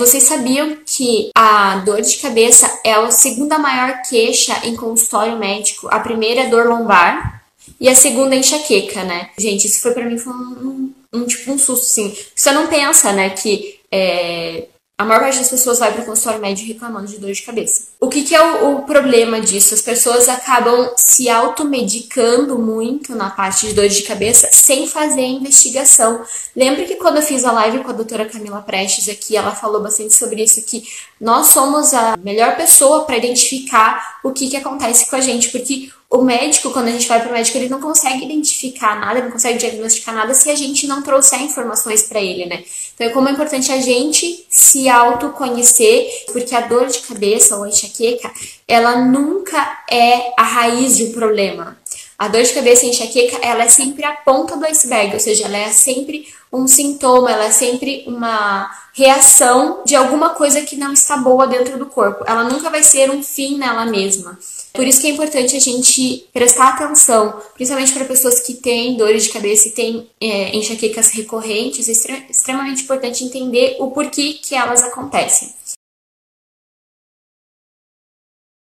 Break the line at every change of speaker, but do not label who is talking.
Vocês sabiam que a dor de cabeça é a segunda maior queixa em consultório médico? A primeira é dor lombar e a segunda é enxaqueca, né? Gente, isso foi para mim um, um, um, tipo um susto, sim. Você não pensa, né, que é, a maior parte das pessoas vai para o consultório médico reclamando de dor de cabeça. O que, que é o, o, problema disso? As pessoas acabam se automedicando muito na parte de dor de cabeça sem fazer a investigação. Lembra que quando eu fiz a live com a doutora Camila Prestes aqui, ela falou bastante sobre isso, que nós somos a melhor pessoa para identificar o que, que acontece com a gente, porque o médico, quando a gente vai para o médico, ele não consegue identificar nada, não consegue diagnosticar nada se a gente não trouxer informações para ele, né? Então, é como é importante a gente se autoconhecer, porque a dor de cabeça ou a enxaqueca, ela nunca é a raiz de um problema. A dor de cabeça e enxaqueca, ela é sempre a ponta do iceberg, ou seja, ela é sempre um sintoma, ela é sempre uma reação de alguma coisa que não está boa dentro do corpo. Ela nunca vai ser um fim nela mesma. Por isso que é importante a gente prestar atenção, principalmente para pessoas que têm dores de cabeça e têm é, enxaquecas recorrentes, é extremamente importante entender o porquê que elas acontecem.